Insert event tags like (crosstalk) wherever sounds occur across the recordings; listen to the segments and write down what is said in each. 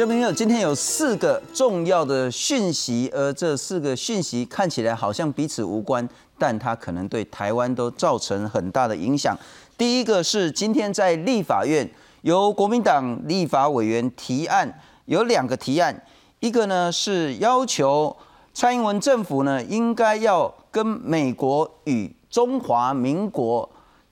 这边有今天有四个重要的讯息，而这四个讯息看起来好像彼此无关，但它可能对台湾都造成很大的影响。第一个是今天在立法院由国民党立法委员提案，有两个提案，一个呢是要求蔡英文政府呢应该要跟美国与中华民国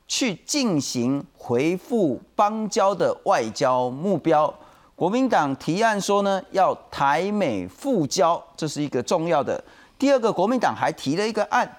去进行回复邦交的外交目标。国民党提案说呢，要台美复交，这是一个重要的。第二个，国民党还提了一个案，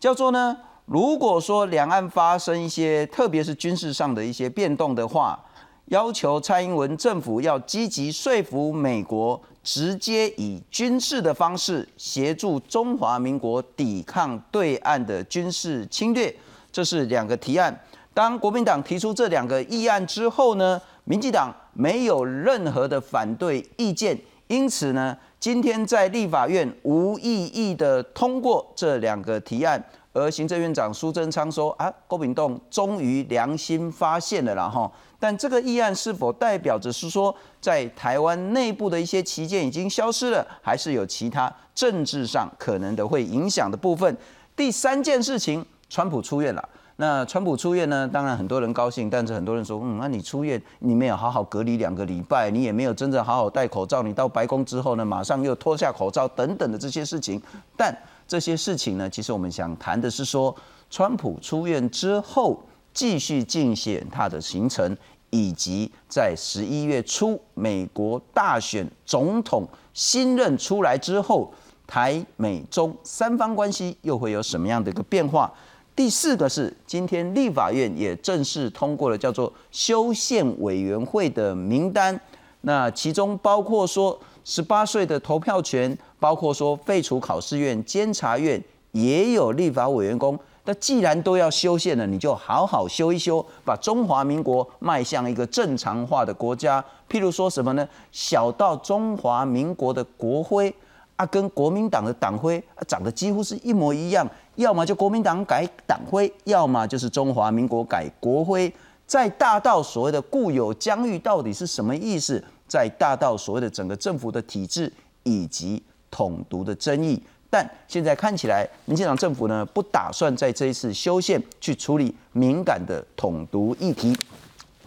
叫做呢，如果说两岸发生一些，特别是军事上的一些变动的话，要求蔡英文政府要积极说服美国，直接以军事的方式协助中华民国抵抗对岸的军事侵略。这是两个提案。当国民党提出这两个议案之后呢？民进党没有任何的反对意见，因此呢，今天在立法院无异议的通过这两个提案。而行政院长苏贞昌说：“啊，郭炳栋终于良心发现了啦哈。”但这个议案是否代表着是说，在台湾内部的一些旗舰已经消失了，还是有其他政治上可能的会影响的部分？第三件事情，川普出院了。那川普出院呢？当然很多人高兴，但是很多人说，嗯，那你出院，你没有好好隔离两个礼拜，你也没有真正好好戴口罩，你到白宫之后呢，马上又脱下口罩等等的这些事情。但这些事情呢，其实我们想谈的是说，川普出院之后继续竞选他的行程，以及在十一月初美国大选总统新任出来之后，台美中三方关系又会有什么样的一个变化？第四个是，今天立法院也正式通过了叫做修宪委员会的名单，那其中包括说十八岁的投票权，包括说废除考试院、监察院，也有立法委员工。那既然都要修宪了，你就好好修一修，把中华民国迈向一个正常化的国家。譬如说什么呢？小到中华民国的国徽。啊，跟国民党的党徽长得几乎是一模一样，要么就国民党改党徽，要么就是中华民国改国徽。在大到所谓的固有疆域到底是什么意思？在大到所谓的整个政府的体制以及统独的争议，但现在看起来，民进党政府呢不打算在这一次修宪去处理敏感的统独议题。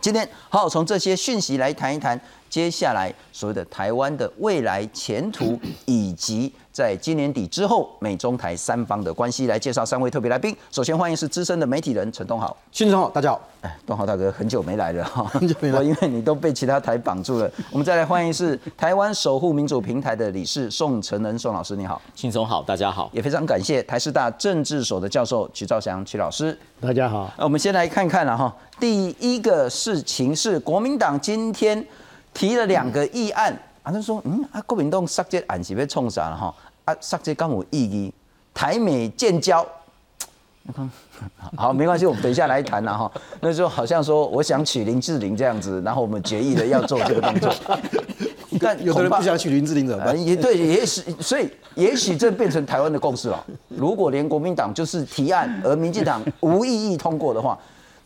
今天好好从这些讯息来谈一谈。接下来所谓的台湾的未来前途，(clears throat) 以及在今年底之后美中台三方的关系，来介绍三位特别来宾。首先欢迎是资深的媒体人陈东豪，新总好，大家好。哎，东豪大哥很久没来了哈，(laughs) 很久没来，(laughs) 因为你都被其他台绑住了。我们再来欢迎是台湾守护民主平台的理事宋承恩宋老师，你好，新总好，大家好。也非常感谢台师大政治所的教授曲兆祥曲老师，大家好。那我们先来看看了哈，第一个事情是国民党今天。提了两个议案，啊，他说，嗯，啊，国民党杀这案是要冲啥了哈？啊，杀这刚有意义，台美建交，(laughs) 好，没关系，我们等一下来谈了哈。那就好像说，我想娶林志玲这样子，然后我们决议的要做这个动作。但 (laughs) 有的人不想娶林志玲怎么办？也对，也许，所以也许这变成台湾的共识了。如果连国民党就是提案，而民进党无异议通过的话，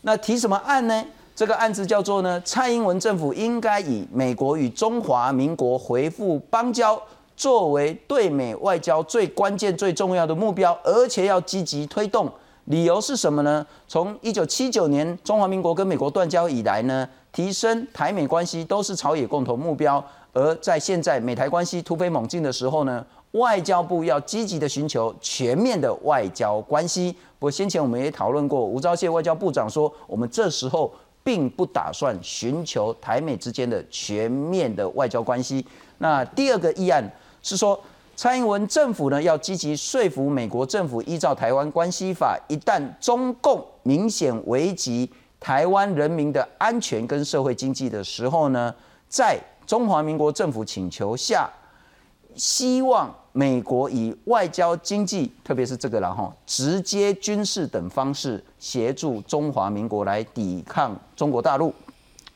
那提什么案呢？这个案子叫做呢，蔡英文政府应该以美国与中华民国回复邦交作为对美外交最关键、最重要的目标，而且要积极推动。理由是什么呢？从一九七九年中华民国跟美国断交以来呢，提升台美关系都是朝野共同目标。而在现在美台关系突飞猛进的时候呢，外交部要积极的寻求全面的外交关系。不过先前我们也讨论过，吴钊燮外交部长说，我们这时候。并不打算寻求台美之间的全面的外交关系。那第二个议案是说，蔡英文政府呢要积极说服美国政府依照《台湾关系法》，一旦中共明显危及台湾人民的安全跟社会经济的时候呢，在中华民国政府请求下。希望美国以外交、经济，特别是这个然后直接军事等方式协助中华民国来抵抗中国大陆。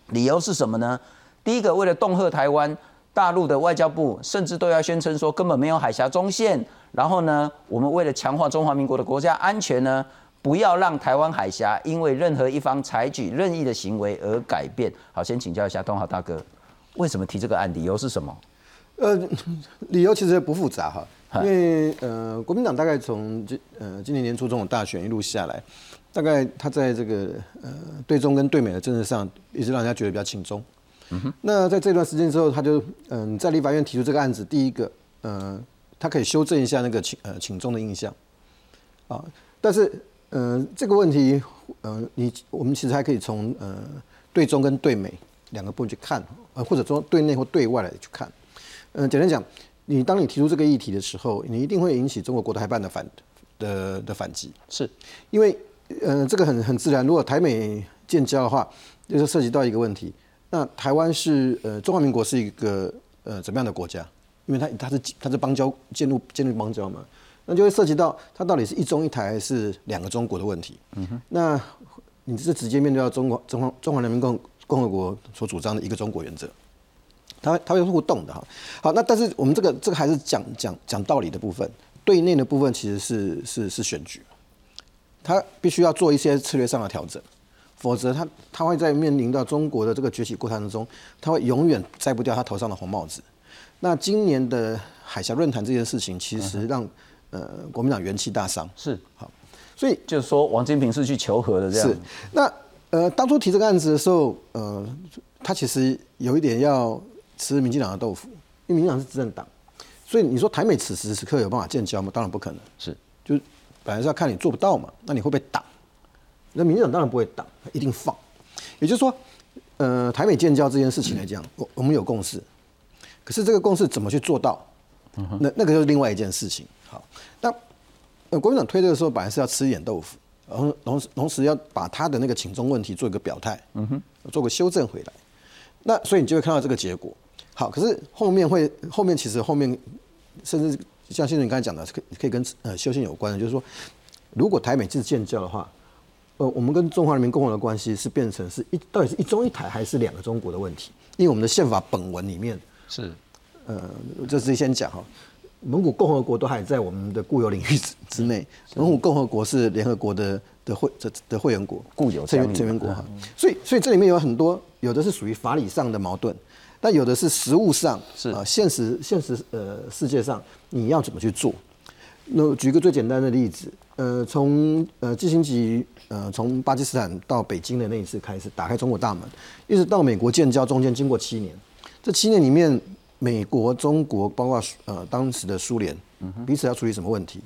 理由是什么呢？第一个，为了恫吓台湾，大陆的外交部甚至都要宣称说根本没有海峡中线。然后呢，我们为了强化中华民国的国家安全呢，不要让台湾海峡因为任何一方采取任意的行为而改变。好，先请教一下东豪大哥。为什么提这个案？理由是什么？呃，理由其实不复杂哈，因为呃，国民党大概从今呃今年年初总统大选一路下来，大概他在这个呃对中跟对美的政治上，一直让人家觉得比较轻中。嗯哼。那在这段时间之后，他就嗯在立法院提出这个案子，第一个，呃，他可以修正一下那个请呃请中的印象，啊，但是呃这个问题，呃你我们其实还可以从呃对中跟对美两个部分去看，呃或者说对内或对外来去看。嗯，简单讲，你当你提出这个议题的时候，你一定会引起中国国台办的反的的反击，是因为呃这个很很自然，如果台美建交的话，就是涉及到一个问题，那台湾是呃中华民国是一个呃怎么样的国家？因为它它是它是邦交建立建立邦交嘛，那就会涉及到它到底是一中一台还是两个中国的问题。嗯哼，那你是直接面对到中国中华中华人民共共和国所主张的一个中国原则。它它会互动的哈，好，那但是我们这个这个还是讲讲讲道理的部分，对内的部分其实是是是选举，它必须要做一些策略上的调整，否则它它会在面临到中国的这个崛起过程当中，它会永远摘不掉他头上的红帽子。那今年的海峡论坛这件事情，其实让呃国民党元气大伤。是好，所以就是说王金平是去求和的这样。是那呃当初提这个案子的时候，呃他其实有一点要。吃民进党的豆腐，因为民进党是执政党，所以你说台美此时此刻有办法建交吗？当然不可能。是，就本来是要看你做不到嘛，那你会被挡？那民进党当然不会挡，一定放。也就是说，呃，台美建交这件事情来讲，我我们有共识，可是这个共识怎么去做到？那那个就是另外一件事情。好，那呃，国民党推这个时候本来是要吃一点豆腐，然后同时同时要把他的那个请中问题做一个表态，嗯哼，做个修正回来。那所以你就会看到这个结果。好，可是后面会后面其实后面甚至像先生你刚才讲的，可可以跟呃修宪有关的，就是说，如果台美是建交的话，呃，我们跟中华人民共和国的关系是变成是一到底是一中一台还是两个中国的问题？因为我们的宪法本文里面是呃，这是先讲哈，蒙古共和国都还在我们的固有领域之之内，蒙古共和国是联合国的的会的的会员国，固有成员成员国哈，所以所以这里面有很多有的是属于法理上的矛盾。但有的是实物上，是啊，现实现实呃世界上你要怎么去做？那举个最简单的例子，呃，从呃基辛吉呃从巴基斯坦到北京的那一次开始打开中国大门，一直到美国建交中间经过七年，这七年里面，美国、中国包括呃当时的苏联，彼此要处理什么问题？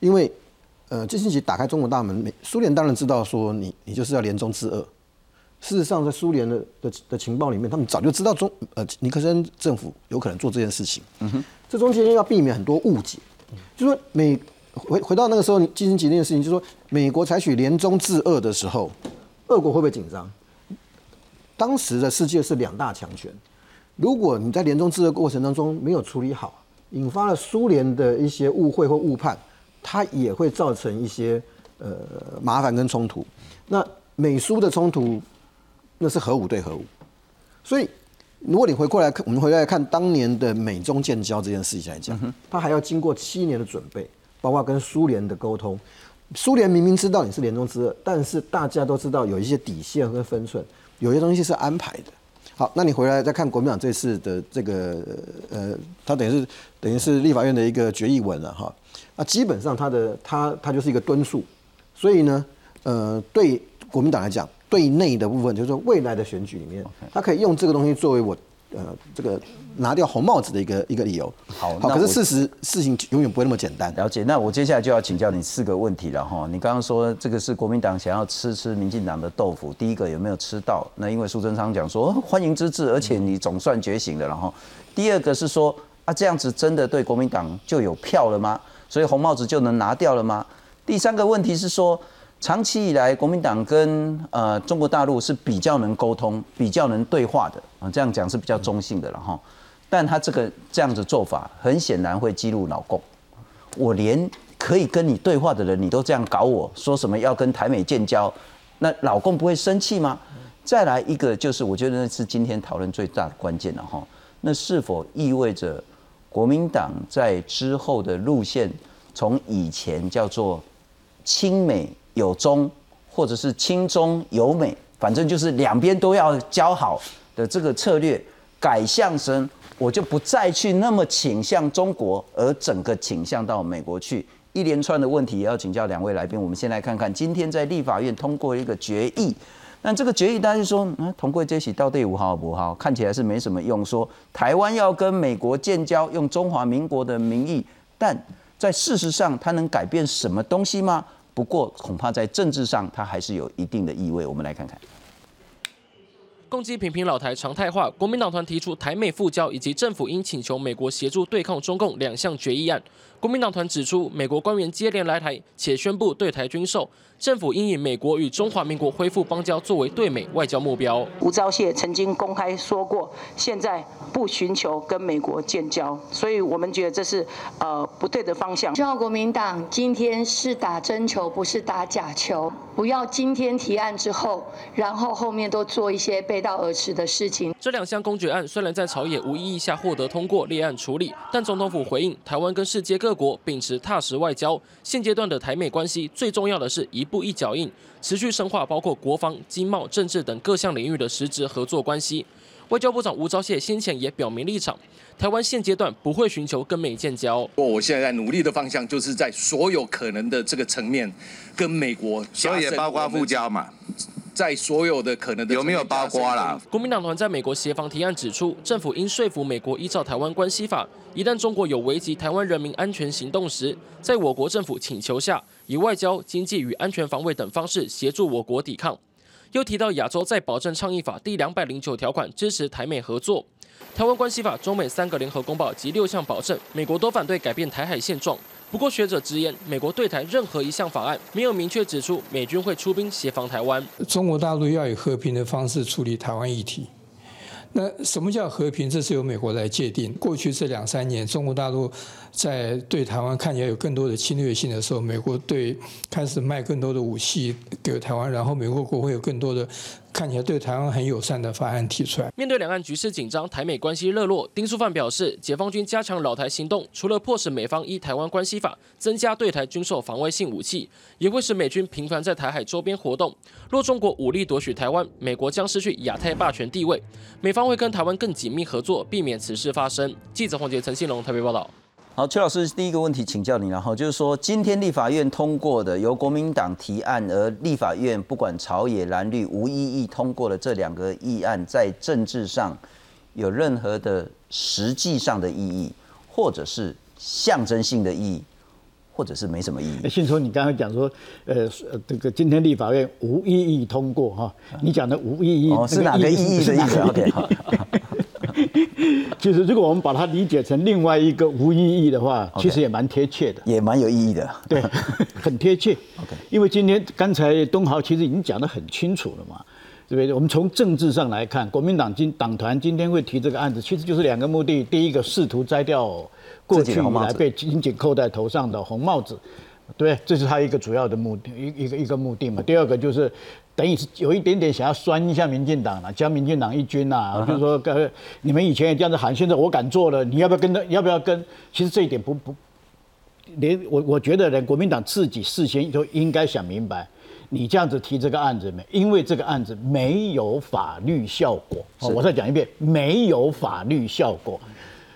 因为呃基辛吉打开中国大门，美苏联当然知道说你你就是要联中制恶。事实上，在苏联的的的情报里面，他们早就知道中呃尼克森政府有可能做这件事情。嗯哼，这中间要避免很多误解。就说美回回到那个时候进行几件事情，就说美国采取联中制俄的时候，俄国会不会紧张？当时的世界是两大强权，如果你在联中制俄过程当中没有处理好，引发了苏联的一些误会或误判，它也会造成一些呃麻烦跟冲突。那美苏的冲突。那是核武对核武，所以如果你回过来看，我们回来看当年的美中建交这件事情来讲，它还要经过七年的准备，包括跟苏联的沟通。苏联明明知道你是联中之二，但是大家都知道有一些底线和分寸，有些东西是安排的。好，那你回来再看国民党这次的这个呃，他等于是等于是立法院的一个决议文了哈。那基本上他的他他就是一个敦促，所以呢，呃，对国民党来讲。对内的部分，就是说未来的选举里面，他可以用这个东西作为我呃这个拿掉红帽子的一个一个理由。好，好，可是事实事情永远不会那么简单。了解。那我接下来就要请教你四个问题了哈。你刚刚说这个是国民党想要吃吃民进党的豆腐，第一个有没有吃到？那因为苏贞昌讲说欢迎之至，而且你总算觉醒了，然后第二个是说啊这样子真的对国民党就有票了吗？所以红帽子就能拿掉了吗？第三个问题是说。长期以来，国民党跟呃中国大陆是比较能沟通、比较能对话的啊，这样讲是比较中性的了哈。但他这个这样子做法，很显然会激怒老共。我连可以跟你对话的人，你都这样搞，我说什么要跟台美建交，那老共不会生气吗？再来一个，就是我觉得那是今天讨论最大的关键了哈。那是否意味着国民党在之后的路线，从以前叫做亲美？有中，或者是亲中有美，反正就是两边都要交好的这个策略，改向声，我就不再去那么倾向中国，而整个倾向到美国去。一连串的问题也要请教两位来宾。我们先来看看今天在立法院通过一个决议。那这个决议，大家就说，嗯，同归这起到底五号不好？看起来是没什么用。说台湾要跟美国建交，用中华民国的名义，但在事实上，它能改变什么东西吗？不过恐怕在政治上，它还是有一定的意味。我们来看看。攻击频频老台常态化，国民党团提出台美复交以及政府应请求美国协助对抗中共两项决议案。国民党团指出，美国官员接连来台，且宣布对台军售。政府应以美国与中华民国恢复邦交作为对美外交目标。吴钊燮曾经公开说过，现在不寻求跟美国建交，所以我们觉得这是呃不对的方向。希望国民党今天是打真球，不是打假球，不要今天提案之后，然后后面都做一些背道而驰的事情。这两项公决案虽然在朝野无异议下获得通过立案处理，但总统府回应，台湾跟世界各国秉持踏实外交，现阶段的台美关系最重要的是一。步一脚印，持续深化包括国防、经贸、政治等各项领域的实质合作关系。外交部长吴钊燮先前也表明立场，台湾现阶段不会寻求跟美建交。我现在在努力的方向，就是在所有可能的这个层面，跟美国，所以也包括复交嘛。在所有的可能的有没有包括啦？国民党团在美国协防提案指出，政府应说服美国依照台湾关系法，一旦中国有危及台湾人民安全行动时，在我国政府请求下，以外交、经济与安全防卫等方式协助我国抵抗。又提到亚洲在保证倡议法第两百零九条款支持台美合作，台湾关系法中美三个联合公报及六项保证，美国都反对改变台海现状。不过，学者直言，美国对台任何一项法案没有明确指出美军会出兵协防台湾。中国大陆要以和平的方式处理台湾议题。那什么叫和平？这是由美国来界定。过去这两三年，中国大陆在对台湾看起来有更多的侵略性的时候，美国对开始卖更多的武器给台湾，然后美国国会有更多的。看起来对台湾很友善的法案提出来。面对两岸局势紧张，台美关系热络，丁书范表示，解放军加强老台行动，除了迫使美方依台湾关系法增加对台军售防卫性武器，也会使美军频繁在台海周边活动。若中国武力夺取台湾，美国将失去亚太霸权地位，美方会跟台湾更紧密合作，避免此事发生。记者黄杰、陈信龙台北报道。好，邱老师，第一个问题请教你，然后就是说，今天立法院通过的由国民党提案，而立法院不管朝野蓝绿无异议通过的这两个议案，在政治上有任何的实际上的意义，或者是象征性的意义，或者是没什么意义？信聪，你刚刚讲说，呃，这个今天立法院无异议通过哈，你讲的无意义是哪个意义的意思？OK。(laughs) (laughs) 其实，如果我们把它理解成另外一个无意义的话，其实也蛮贴切的，也蛮有意义的。(laughs) 对，很贴切。OK，因为今天刚才东豪其实已经讲得很清楚了嘛，对不对？我们从政治上来看，国民党今党团今天会提这个案子，其实就是两个目的：第一个，试图摘掉过去以来被紧紧扣在头上的红帽子，对，这是他一个主要的目的，一一个一个目的嘛。第二个就是。等于是有一点点想要酸一下民进党了，将民进党一军呐，就是说，呃，你们以前也这样子喊，现在我敢做了，你要不要跟着？要不要跟？其实这一点不不，连我我觉得连国民党自己事先都应该想明白，你这样子提这个案子没？因为这个案子没有法律效果。我再讲一遍，没有法律效果。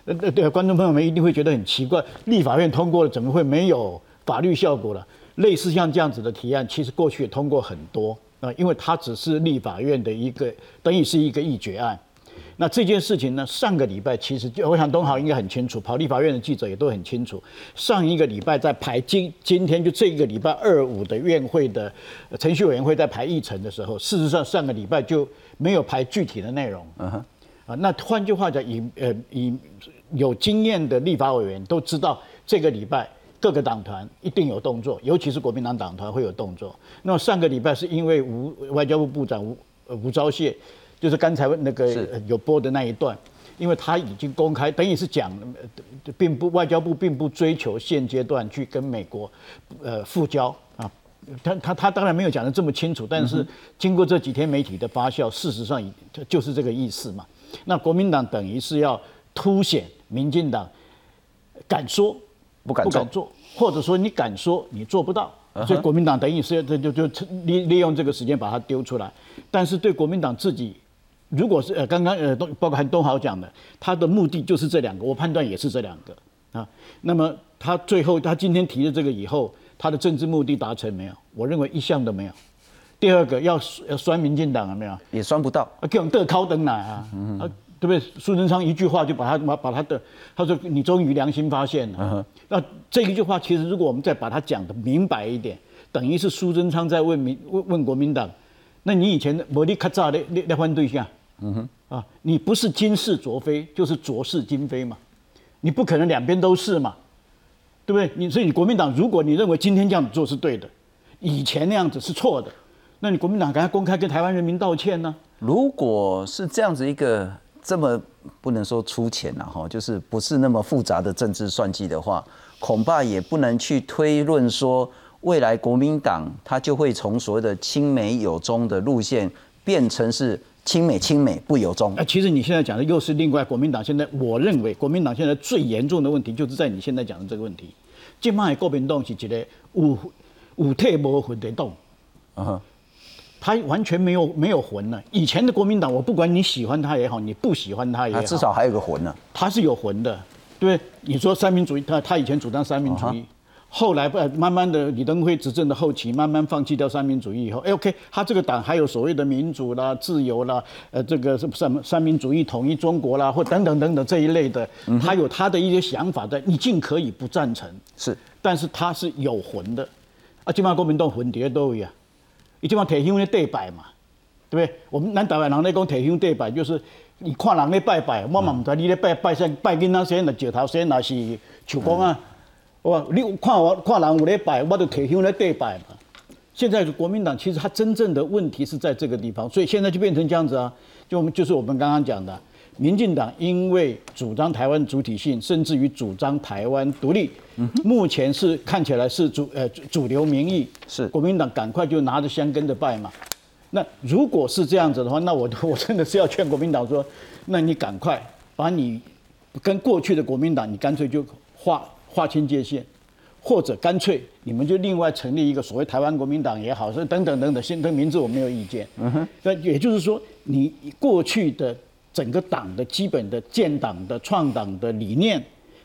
呃对，观众朋友们一定会觉得很奇怪，立法院通过了，怎么会没有法律效果了？类似像这样子的提案，其实过去也通过很多。啊，因为它只是立法院的一个，等于是一个议决案。那这件事情呢，上个礼拜其实就我想东豪应该很清楚，跑立法院的记者也都很清楚。上一个礼拜在排今今天就这个礼拜二五的院会的程序委员会在排议程的时候，事实上上个礼拜就没有排具体的内容。嗯哼。啊，那换句话讲，以呃以有经验的立法委员都知道，这个礼拜。各个党团一定有动作，尤其是国民党党团会有动作。那么上个礼拜是因为吴外交部部长吴吴钊燮，就是刚才那个有播的那一段，因为他已经公开，等于是讲，并不外交部并不追求现阶段去跟美国呃复交啊。他他他当然没有讲的这么清楚，但是经过这几天媒体的发酵，事实上就是这个意思嘛。那国民党等于是要凸显民进党敢说。不敢做，或者说你敢说你做不到，所以国民党等于是这就就利利用这个时间把它丢出来。但是对国民党自己如果是呃刚刚呃东包括韩东豪讲的，他的目的就是这两个，我判断也是这两个啊。那么他最后他今天提的这个以后，他的政治目的达成没有？我认为一项都没有。第二个要要酸民进党了没有？也酸不到啊，给我们得高登来啊，啊，对不对？苏贞昌一句话就把他把把他的，他说你终于良心发现了。那这一句话其实如果我们再把它讲的明白一点，等于是苏贞昌在问民问问国民党，那你以前魔力卡扎的那那换对象，嗯哼，啊，你不是今是卓非，就是昨是今非嘛，你不可能两边都是嘛，对不对？你所以你国民党，如果你认为今天这样子做是对的，以前那样子是错的。那你国民党赶快公开跟台湾人民道歉呢？如果是这样子一个这么不能说粗浅了哈，就是不是那么复杂的政治算计的话，恐怕也不能去推论说未来国民党他就会从所谓的亲美友中的路线变成是亲美亲美不友中。啊，其实你现在讲的又是另外国民党现在我认为国民党现在最严重的问题就是在你现在讲的这个问题，今麦国民党是一个有有退无魂的党，啊。他完全没有没有魂了。以前的国民党，我不管你喜欢他也好，你不喜欢他也好，至少还有个魂呢。他是有魂的，对你说三民主义，他他以前主张三民主义，后来不慢慢的李登辉执政的后期，慢慢放弃掉三民主义以后，哎，OK，他这个党还有所谓的民主啦、自由啦，呃，这个什么三民主义统一中国啦，或等等等等这一类的，他有他的一些想法在，你尽可以不赞成，是，但是他是有魂的，啊，起码国民党魂碟都一样。你就讲提香咧对拜嘛，对不对？我们咱台湾人咧讲提香对拜，就是你看人咧拜拜，我嘛毋知你咧拜拜啥拜囡仔先，若石头先，那是树公啊。哇你看我看人有咧拜，我就提香咧对拜嘛。现在国民党其实它真正的问题是在这个地方，所以现在就变成这样子啊。就我们就是我们刚刚讲的，民进党因为主张台湾主体性，甚至于主张台湾独立。目前是看起来是主呃主流民意是国民党赶快就拿着香跟着拜嘛，那如果是这样子的话，那我 (laughs) 我真的是要劝国民党说，那你赶快把你跟过去的国民党，你干脆就划划清界限，或者干脆你们就另外成立一个所谓台湾国民党也好，是等等等等，先的名字我没有意见。嗯哼，那也就是说，你过去的整个党的基本的建党的创党的理念。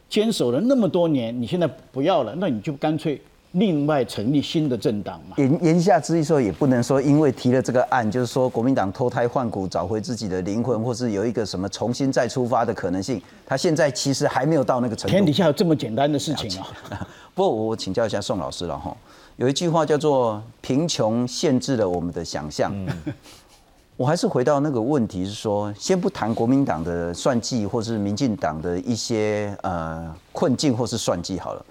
坚守了那么多年，你现在不要了，那你就干脆另外成立新的政党嘛。言言下之意说，也不能说因为提了这个案，就是说国民党脱胎换骨，找回自己的灵魂，或是有一个什么重新再出发的可能性。他现在其实还没有到那个程度。天底下有这么简单的事情啊！(laughs) 不过我请教一下宋老师了哈，有一句话叫做“贫穷限制了我们的想象”。我还是回到那个问题，是说，先不谈国民党的算计，或是民进党的一些呃困境，或是算计好了。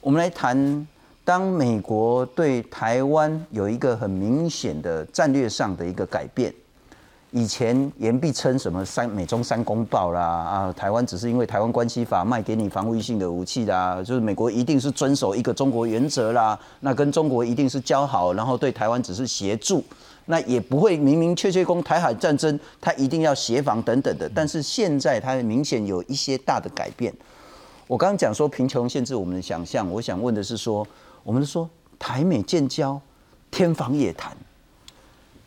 我们来谈，当美国对台湾有一个很明显的战略上的一个改变，以前言必称什么三美中三公报啦，啊，台湾只是因为台湾关系法卖给你防卫性的武器啦，就是美国一定是遵守一个中国原则啦，那跟中国一定是交好，然后对台湾只是协助。那也不会明明确确攻台海战争，他一定要协防等等的。但是现在他明显有一些大的改变。我刚刚讲说贫穷限制我们的想象，我想问的是说，我们说台美建交，天方夜谭。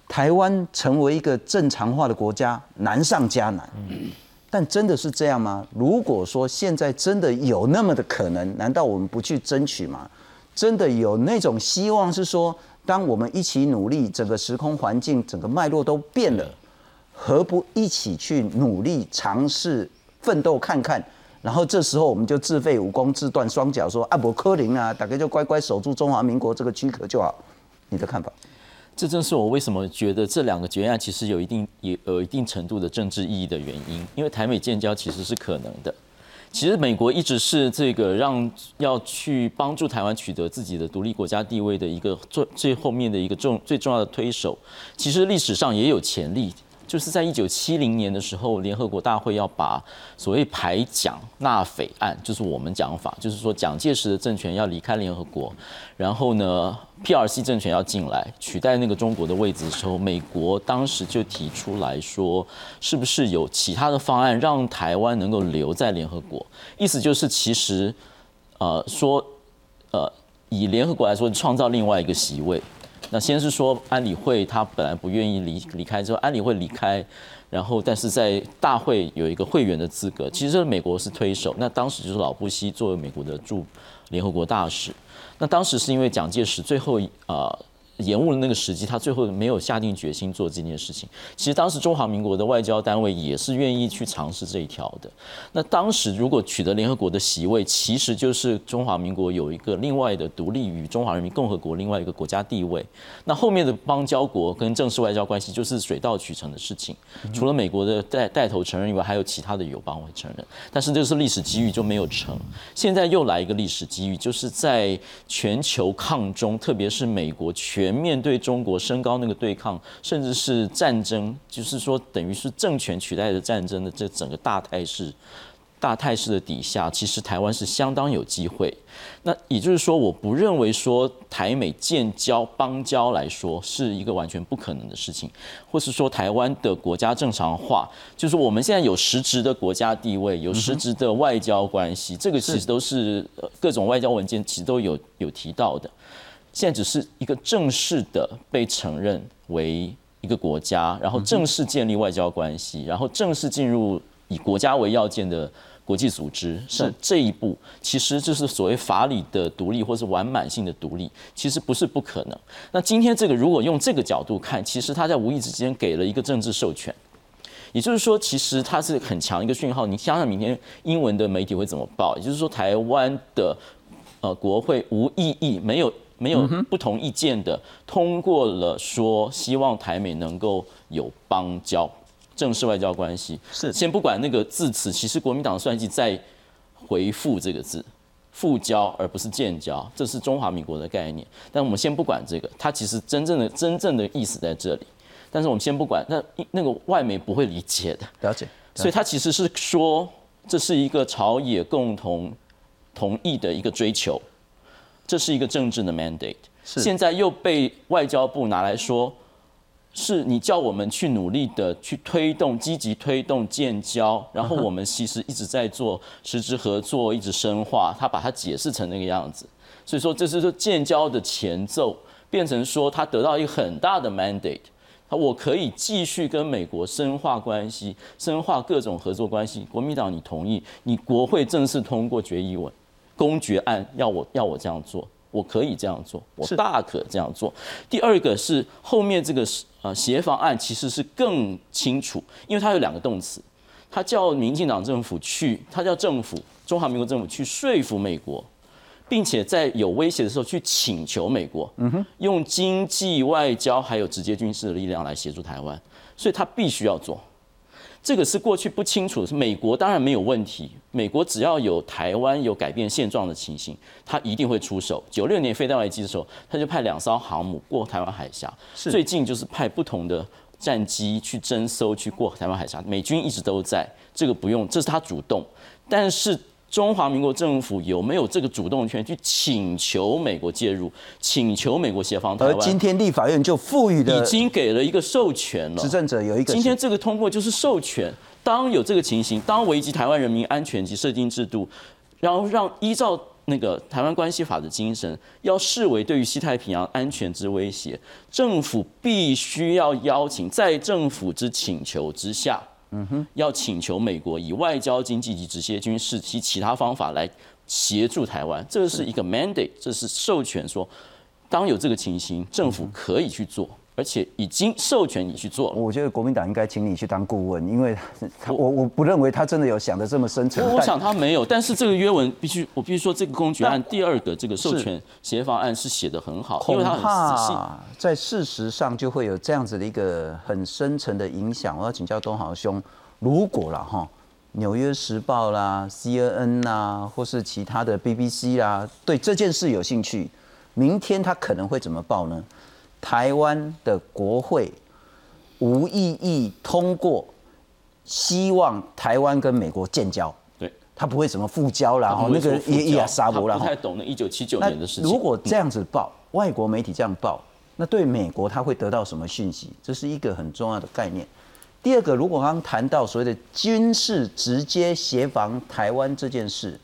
台湾成为一个正常化的国家，难上加难。但真的是这样吗？如果说现在真的有那么的可能，难道我们不去争取吗？真的有那种希望是说？当我们一起努力，整个时空环境、整个脉络都变了，何不一起去努力、尝试、奋斗看看？然后这时候我们就自废武功、自断双脚，说阿伯科林啊，大概就乖乖守住中华民国这个躯壳就好。你的看法？这正是我为什么觉得这两个决案其实有一定、有有一定程度的政治意义的原因，因为台美建交其实是可能的。其实美国一直是这个让要去帮助台湾取得自己的独立国家地位的一个最最后面的一个重最重要的推手。其实历史上也有潜力。就是在一九七零年的时候，联合国大会要把所谓排蒋纳匪案，就是我们讲法，就是说蒋介石的政权要离开联合国，然后呢，PRC 政权要进来取代那个中国的位置的时候，美国当时就提出来说，是不是有其他的方案让台湾能够留在联合国？意思就是其实，呃，说，呃，以联合国来说，创造另外一个席位。那先是说安理会他本来不愿意离离开，之后安理会离开，然后但是在大会有一个会员的资格，其实美国是推手。那当时就是老布希作为美国的驻联合国大使，那当时是因为蒋介石最后啊。延误了那个时机，他最后没有下定决心做这件事情。其实当时中华民国的外交单位也是愿意去尝试这一条的。那当时如果取得联合国的席位，其实就是中华民国有一个另外的独立于中华人民共和国另外一个国家地位。那后面的邦交国跟正式外交关系就是水到渠成的事情。除了美国的带带头承认以外，还有其他的友邦会承认。但是这是历史机遇就没有成。现在又来一个历史机遇，就是在全球抗中，特别是美国全。面对中国升高那个对抗，甚至是战争，就是说等于是政权取代的战争的这整个大态势、大态势的底下，其实台湾是相当有机会。那也就是说，我不认为说台美建交邦交来说是一个完全不可能的事情，或是说台湾的国家正常化，就是我们现在有实质的国家地位，有实质的外交关系，这个其实都是各种外交文件其实都有有提到的。现在只是一个正式的被承认为一个国家，然后正式建立外交关系，然后正式进入以国家为要件的国际组织，是这一步，其实就是所谓法理的独立或是完满性的独立，其实不是不可能。那今天这个如果用这个角度看，其实他在无意之间给了一个政治授权，也就是说，其实它是很强一个讯号。你想想明天英文的媒体会怎么报？也就是说，台湾的呃国会无异议，没有。没有不同意见的通过了，说希望台美能够有邦交、正式外交关系。是，先不管那个字词，其实国民党算计在回复这个字，复交而不是建交，这是中华民国的概念。但我们先不管这个，它其实真正的真正的意思在这里。但是我们先不管，那那个外媒不会理解的。了解。所以他其实是说，这是一个朝野共同同意的一个追求。这是一个政治的 mandate，现在又被外交部拿来说，是你叫我们去努力的去推动、积极推动建交，然后我们其实一直在做实质合作，一直深化。他把它解释成那个样子，所以说这是说建交的前奏，变成说他得到一个很大的 mandate，我可以继续跟美国深化关系，深化各种合作关系。国民党你同意，你国会正式通过决议文。公决案要我要我这样做，我可以这样做，我大可这样做。第二个是后面这个呃协防案其实是更清楚，因为它有两个动词，它叫民进党政府去，它叫政府中华民国政府去说服美国，并且在有威胁的时候去请求美国，嗯哼，用经济、外交还有直接军事的力量来协助台湾，所以他必须要做。这个是过去不清楚，是美国当然没有问题。美国只要有台湾有改变现状的情形，他一定会出手。九六年飞弹危机的时候，他就派两艘航母过台湾海峡。最近就是派不同的战机去征收去过台湾海峡，美军一直都在，这个不用，这是他主动。但是。中华民国政府有没有这个主动权去请求美国介入，请求美国协防台湾？而今天立法院就赋予的，已经给了一个授权了。执政者有一个，今天这个通过就是授权。当有这个情形，当危及台湾人民安全及设定制度，然后让依照那个台湾关系法的精神，要视为对于西太平洋安全之威胁，政府必须要邀请，在政府之请求之下。嗯哼，要请求美国以外交、经济及直接军事及其他方法来协助台湾，这是一个 mandate，这是授权说，当有这个情形，政府可以去做。而且已经授权你去做了，我觉得国民党应该请你去当顾问，因为 (laughs) 我我不认为他真的有想的这么深层。我想他没有，但是这个约文必须，我必须说这个公决案第二个这个授权协防案是写的很好，因为它很仔细。在事实上就会有这样子的一个很深层的影响。我要请教东豪兄，如果了哈，《纽约时报》啦、CNN 啦，或是其他的 BBC 啦，对这件事有兴趣，明天他可能会怎么报呢？台湾的国会无异议通过，希望台湾跟美国建交。对，他不会什么复交啦，哦，那个也也杀不了。不太懂那一九七九年的事情。如果这样子报，外国媒体这样报，那对美国他会得到什么讯息？这是一个很重要的概念。第二个，如果刚谈到所谓的军事直接协防台湾这件事，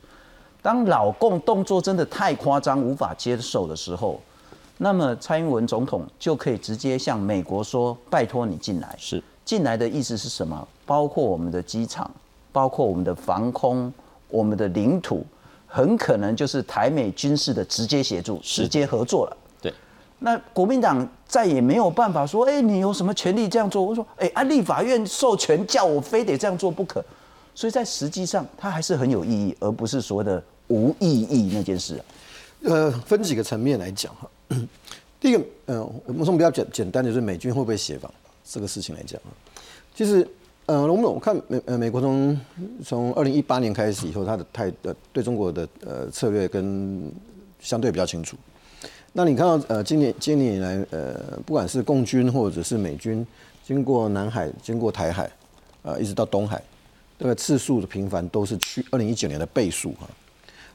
当老共动作真的太夸张、无法接受的时候。那么蔡英文总统就可以直接向美国说：“拜托你进来。”是进来的意思是什么？包括我们的机场，包括我们的防空，我们的领土，很可能就是台美军事的直接协助、直接合作了。对。那国民党再也没有办法说：“哎，你有什么权利这样做？”我说：“哎，安立法院授权叫我非得这样做不可。”所以在实际上，它还是很有意义，而不是所谓的无意义那件事。呃，分几个层面来讲哈。(coughs) 第一个，呃，我们从比较简简单的，就是美军会不会协防这个事情来讲啊。其实，呃，我们我看美呃美国从从二零一八年开始以后，他的态呃对中国的呃策略跟相对比较清楚。那你看到呃今年今年以来呃不管是共军或者是美军经过南海经过台海呃一直到东海，这个次数的频繁都是去二零一九年的倍数哈。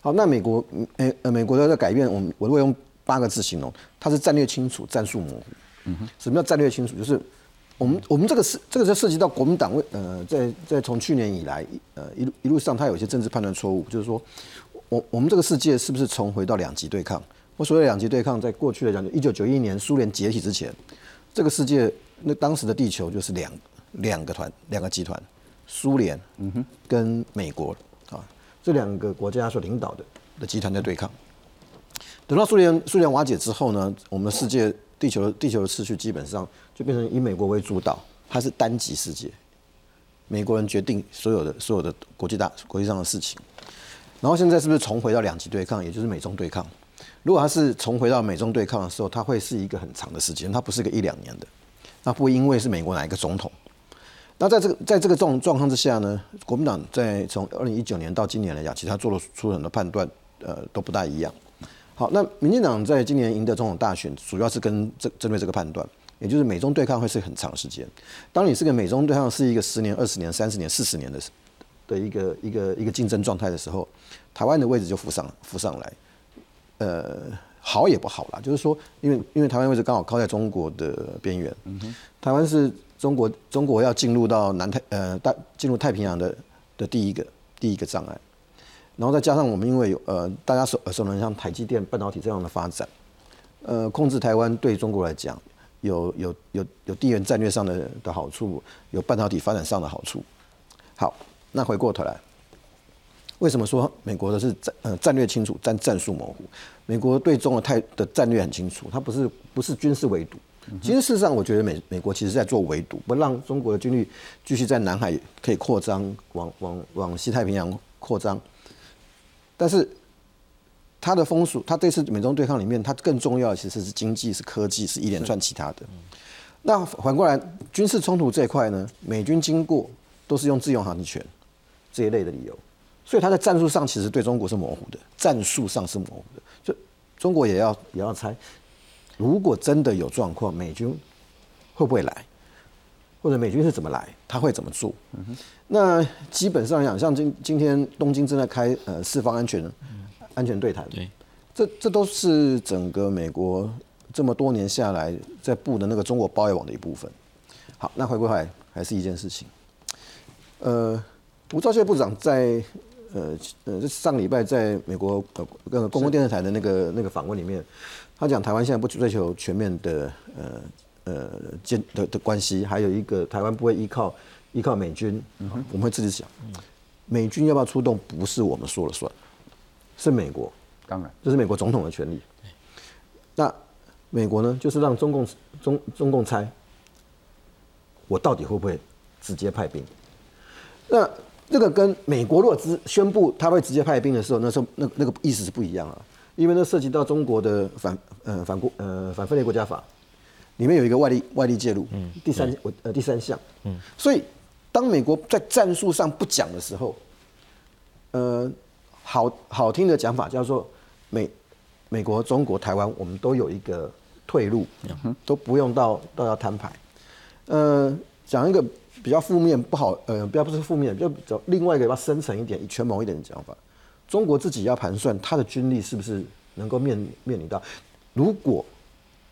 好，那美国呃呃美国的改变，我们我会用八个字形容，它是战略清楚，战术模糊。嗯哼，什么叫战略清楚？就是我们我们这个是这个就涉及到国民党为呃在在从去年以来呃一路一路上，它有一些政治判断错误，就是说我我们这个世界是不是重回到两极对抗？我所谓两极对抗，在过去来讲，一九九一年苏联解体之前，这个世界那当时的地球就是两两个团两个集团，苏联嗯哼跟美国啊这两个国家所领导的的集团在对抗。等到苏联苏联瓦解之后呢，我们的世界地球地球的秩序基本上就变成以美国为主导，它是单极世界，美国人决定所有的所有的国际大国际上的事情。然后现在是不是重回到两极对抗，也就是美中对抗？如果它是重回到美中对抗的时候，它会是一个很长的时间，它不是个一两年的，那不会因为是美国哪一个总统。那在这个在这个状状况之下呢，国民党在从二零一九年到今年来讲，其实他做了出很多判断，呃，都不大一样。好，那民进党在今年赢得总统大选，主要是跟这针对这个判断，也就是美中对抗会是很长时间。当你是个美中对抗是一个十年、二十年、三十年、四十年的的一个一个一个竞争状态的时候，台湾的位置就浮上浮上来。呃，好也不好啦，就是说，因为因为台湾位置刚好靠在中国的边缘，台湾是中国中国要进入到南太呃大进入太平洋的的第一个第一个障碍。然后再加上我们因为有呃大家所耳熟能像台积电半导体这样的发展，呃控制台湾对中国来讲有有有有地缘战略上的的好处，有半导体发展上的好处。好，那回过头来，为什么说美国的是战呃战略清楚，战战术模糊？美国对中的态的战略很清楚，它不是不是军事围堵。其实事实上，我觉得美美国其实在做围堵，不让中国的军力继续在南海可以扩张，往往往西太平洋扩张。但是，它的风俗，它这次美中对抗里面，它更重要的其实是经济、是科技、是一连串其他的。那反过来，军事冲突这一块呢，美军经过都是用自由航行权这一类的理由，所以它在战术上其实对中国是模糊的，战术上是模糊的。就中国也要也要猜，如果真的有状况，美军会不会来？或者美军是怎么来？他会怎么做？那基本上讲，像今今天东京正在开呃四方安全安全对谈，对，这这都是整个美国这么多年下来在布的那个中国包围网的一部分。好，那回过来还是一件事情，呃，吴钊燮部长在呃呃上礼拜在美国呃跟公共电视台的那个那个访问里面，他讲台湾现在不追求全面的呃。呃，建的的关系，还有一个台湾不会依靠依靠美军，我们会自己想，美军要不要出动，不是我们说了算，是美国，当然，这是美国总统的权利。那美国呢，就是让中共中中共猜，我到底会不会直接派兵？那这个跟美国若直宣布他会直接派兵的时候，那时候那那个意思是不一样啊，因为那涉及到中国的反呃反国呃反分裂国家法。里面有一个外力外力介入，第三我呃第三项，所以当美国在战术上不讲的时候，呃，好好听的讲法叫做美美国、中国、台湾，我们都有一个退路，都不用到到要摊牌。呃，讲一个比较负面不好，呃，不要不是负面，就走另外一个要深层一点、全谋一点的讲法。中国自己要盘算他的军力是不是能够面面临到，如果。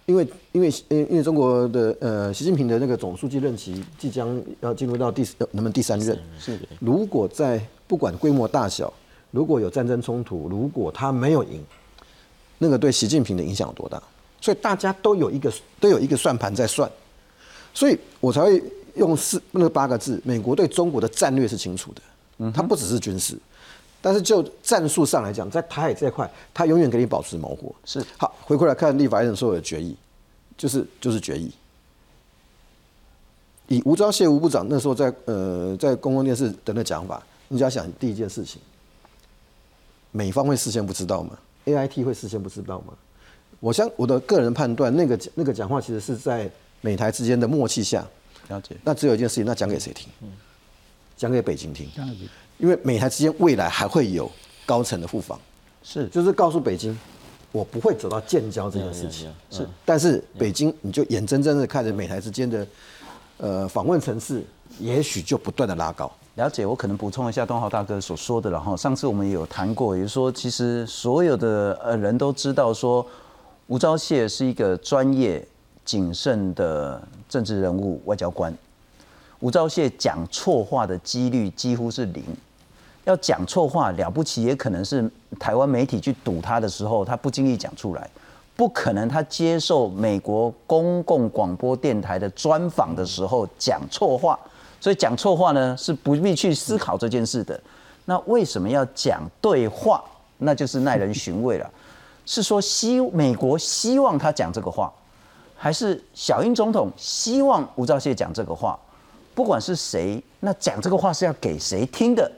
因为因为因因为中国的呃习近平的那个总书记任期即将要进入到第能不能第三任？是的。如果在不管规模大小，如果有战争冲突，如果他没有赢，那个对习近平的影响有多大？所以大家都有一个都有一个算盘在算，所以我才会用四那八个字：美国对中国的战略是清楚的，嗯，它不只是军事，但是就战术上来讲，在台海这一块，他永远给你保持模糊。是好，回过来看立法院所有的决议，就是就是决议。以吴钊燮吴部长那时候在呃在公共电视等的讲法，你就要想第一件事情，美方会事先不知道吗？A I T 会事先不知道吗？我相我的个人判断，那个那个讲话其实是在美台之间的默契下。了解。那只有一件事情，那讲给谁听？讲给北京听。因为美台之间未来还会有高层的互访，是，就是告诉北京，我不会走到建交这件事情。是，但是北京你就眼睁睁的看着美台之间的。呃，访问层次也许就不断的拉高。了解，我可能补充一下东豪大哥所说的，然后上次我们也有谈过，也就是说，其实所有的呃人都知道说，吴钊燮是一个专业谨慎的政治人物、外交官。吴钊燮讲错话的几率几乎是零，要讲错话了不起，也可能是台湾媒体去堵他的时候，他不经意讲出来。不可能，他接受美国公共广播电台的专访的时候讲错话，所以讲错话呢是不必去思考这件事的。那为什么要讲对话？那就是耐人寻味了。是说希美国希望他讲这个话，还是小英总统希望吴钊燮讲这个话？不管是谁，那讲这个话是要给谁听的？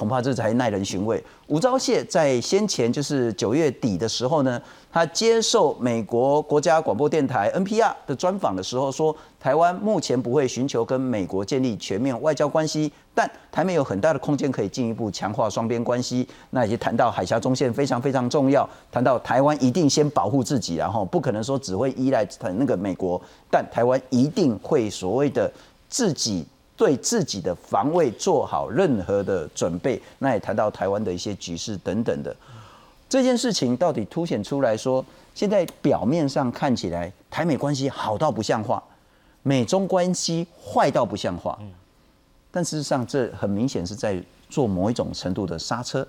恐怕这才耐人寻味。吴钊燮在先前就是九月底的时候呢，他接受美国国家广播电台 NPR 的专访的时候说，台湾目前不会寻求跟美国建立全面外交关系，但台美有很大的空间可以进一步强化双边关系。那也谈到海峡中线非常非常重要，谈到台湾一定先保护自己，然后不可能说只会依赖那个美国，但台湾一定会所谓的自己。对自己的防卫做好任何的准备，那也谈到台湾的一些局势等等的这件事情，到底凸显出来说，现在表面上看起来台美关系好到不像话，美中关系坏到不像话，但事实上这很明显是在做某一种程度的刹车，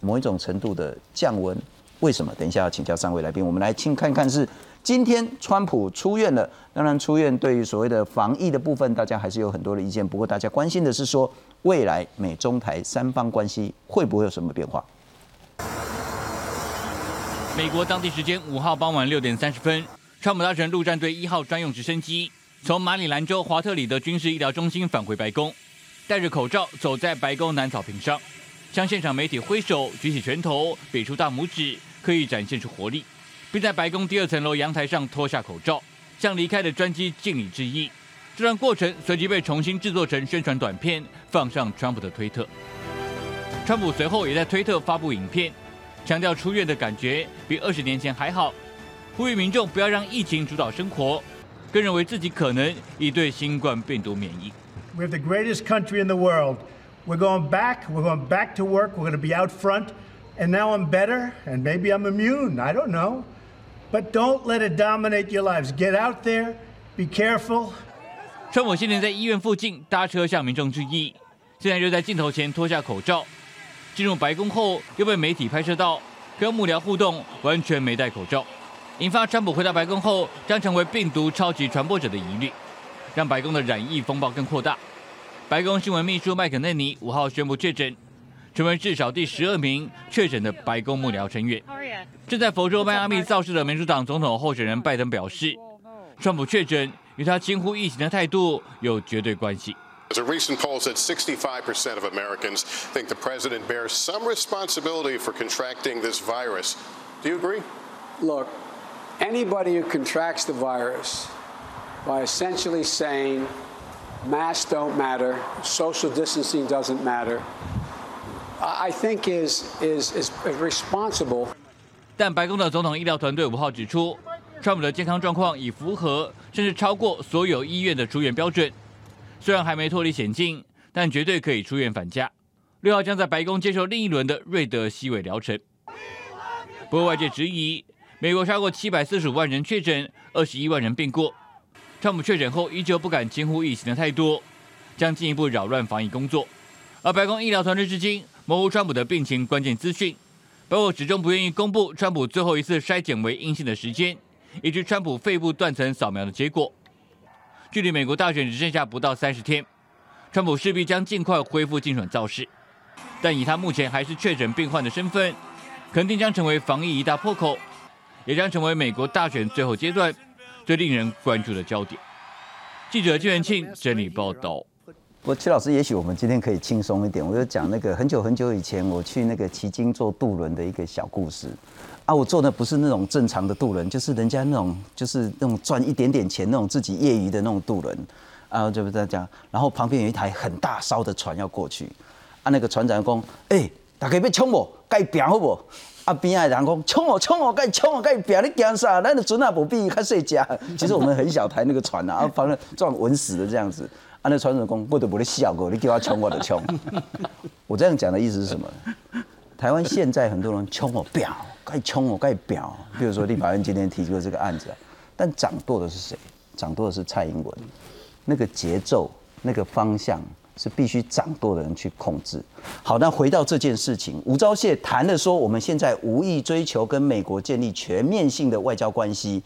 某一种程度的降温。为什么？等一下要请教三位来宾，我们来听看看是。今天川普出院了，当然出院对于所谓的防疫的部分，大家还是有很多的意见。不过大家关心的是说，未来美中台三方关系会不会有什么变化？美国当地时间五号傍晚六点三十分，川普搭乘陆战队一号专用直升机，从马里兰州华特里的军事医疗中心返回白宫，戴着口罩走在白宫南草坪上，向现场媒体挥手，举起拳头，比出大拇指，刻意展现出活力。并在白宫第二层楼阳台上脱下口罩，向离开的专机敬礼致意。这段过程随即被重新制作成宣传短片，放上川普的推特。川普随后也在推特发布影片，强调出院的感觉比二十年前还好，呼吁民众不要让疫情主导生活，更认为自己可能已对新冠病毒免疫。We have the greatest country in the world. We're going back. We're going back to work. We're going to be out front. And now I'm better, and maybe I'm immune. I don't know. But don't let it dominate your lives. Get out there, be careful. 川普先前在医院附近搭车向民众致意，现在又在镜头前脱下口罩。进入白宫后，又被媒体拍摄到跟幕僚互动，完全没戴口罩，引发川普回到白宫后将成为病毒超级传播者的疑虑，让白宫的染疫风暴更扩大。白宫新闻秘书麦肯内尼五号宣布确诊。成为至少第十二名确诊的白宫幕僚成员。正在佛州迈阿密造势的民主党总统候选人拜登表示，川普确诊与他轻忽疫情的态度有绝对关系。As a recent poll said, 65% of Americans think the president bears some responsibility for contracting this virus. Do you agree? Look, anybody who contracts the virus by essentially saying masks don't matter, social distancing doesn't matter. I think is is is responsible. 但白宫的总统医疗团队五号指出，川普的健康状况已符合甚至超过所有医院的出院标准。虽然还没脱离险境，但绝对可以出院返家。六号将在白宫接受另一轮的瑞德西韦疗程。不过外界质疑，美国超过七百四十五万人确诊，二十一万人病过。川普确诊后依旧不敢轻忽疫情的太多，将进一步扰乱防疫工作。而白宫医疗团队至今。模糊川普的病情关键资讯，包括始终不愿意公布川普最后一次筛检为阴性的时间，以及川普肺部断层扫描的结果。距离美国大选只剩下不到三十天，川普势必将尽快恢复竞选造势。但以他目前还是确诊病患的身份，肯定将成为防疫一大破口，也将成为美国大选最后阶段最令人关注的焦点。记者金元庆整理报道。不，曲老师，也许我们今天可以轻松一点。我就讲那个很久很久以前我去那个旗津坐渡轮的一个小故事。啊，我坐的不是那种正常的渡轮，就是人家那种就是那种赚一点点钱那种自己业余的那种渡轮。啊，就不在讲。然后旁边有一台很大烧的船要过去。啊，那个船长讲，哎，大家要冲我，该拼好不？啊，边的人讲，冲我，冲我，该冲我，该拼，你惊啥？咱的船啊不比较细只。其实我们很小台那个船啊，啊，反正撞稳死的这样子。啊，那船长讲，我都不得笑过，你叫我冲我就冲。我这样讲的意思是什么？台湾现在很多人冲我，表该冲我，该表。比如说立法院今天提出的这个案子，但掌舵的是谁？掌舵的是蔡英文。那个节奏，那个方向。是必须掌舵的人去控制。好，那回到这件事情，吴钊燮谈的说，我们现在无意追求跟美国建立全面性的外交关系。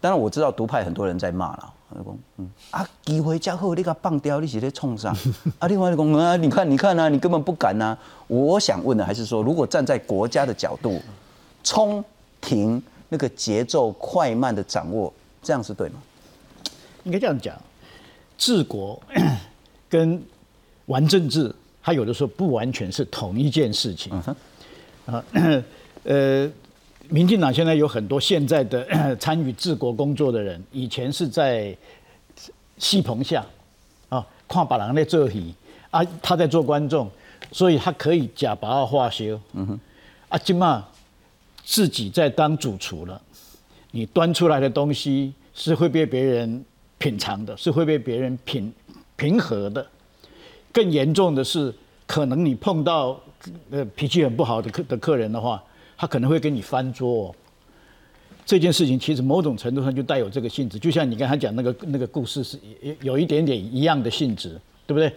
当然我知道独派很多人在骂了，讲嗯啊机会加好，你给他放掉，你是在冲上。(laughs) 啊，另外一个啊，你看你看啊，你根本不敢啊。我想问的还是说，如果站在国家的角度，冲停那个节奏快慢的掌握，这样是对吗？应该这样讲，治国 (coughs) 跟玩政治，他有的时候不完全是同一件事情。啊，(coughs) 呃，民进党现在有很多现在的 (coughs) 参与治国工作的人，以前是在戏棚下啊，看把人在做戏啊，他在做观众，所以他可以假把二化修。嗯哼，啊，今嘛自己在当主厨了，你端出来的东西是会被别人品尝的，是会被别人品平和的。更严重的是，可能你碰到呃脾气很不好的客的客人的话，他可能会跟你翻桌。这件事情其实某种程度上就带有这个性质，就像你刚才讲那个那个故事是有有一点点一样的性质，对不对？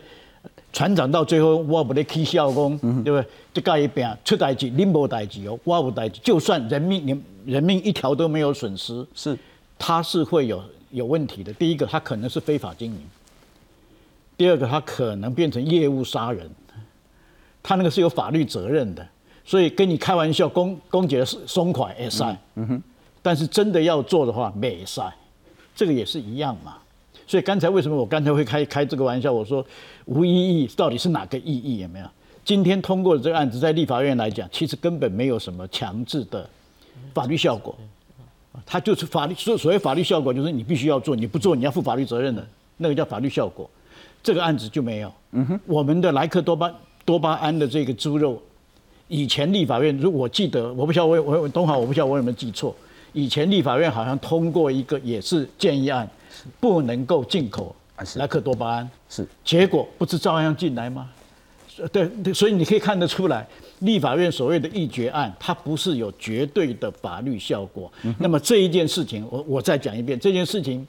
船长到最后我不得起笑功，对不对？就盖一边出代志，您无代志哦，我无代志，就算人命人人命一条都没有损失，是他是会有有问题的。第一个，他可能是非法经营。第二个，他可能变成业务杀人，他那个是有法律责任的，所以跟你开玩笑，公公姐是松快也塞，嗯哼，但是真的要做的话，没塞，这个也是一样嘛。所以刚才为什么我刚才会开开这个玩笑？我说无意义，到底是哪个意义？有没有？今天通过的这个案子，在立法院来讲，其实根本没有什么强制的法律效果，它就是法律所所谓法律效果，就是你必须要做，你不做你要负法律责任的，那个叫法律效果。这个案子就没有。嗯哼，我们的莱克多巴多巴胺的这个猪肉，以前立法院，如我记得，我不晓得我我东豪，我不晓得我有没有记错。以前立法院好像通过一个也是建议案，不能够进口莱克多巴胺。是，结果不是照样进来吗？对对，所以你可以看得出来，立法院所谓的议决案，它不是有绝对的法律效果。那么这一件事情，我我再讲一遍，这件事情。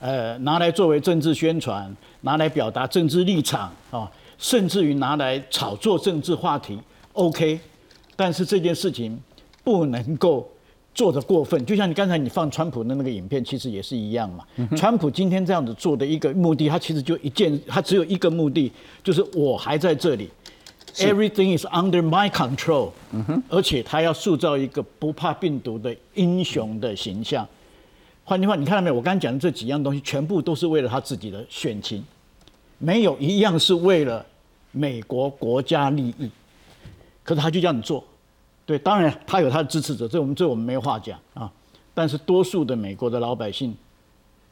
呃，拿来作为政治宣传，拿来表达政治立场啊，甚至于拿来炒作政治话题，OK。但是这件事情不能够做得过分，就像你刚才你放川普的那个影片，其实也是一样嘛。川普今天这样子做的一个目的，他其实就一件，他只有一个目的，就是我还在这里，Everything is under my control。嗯哼，而且他要塑造一个不怕病毒的英雄的形象。换句话，你看到没有？我刚才讲的这几样东西，全部都是为了他自己的选情，没有一样是为了美国国家利益。可是他就这样做，对，当然他有他的支持者，这我们这我们没话讲啊。但是多数的美国的老百姓，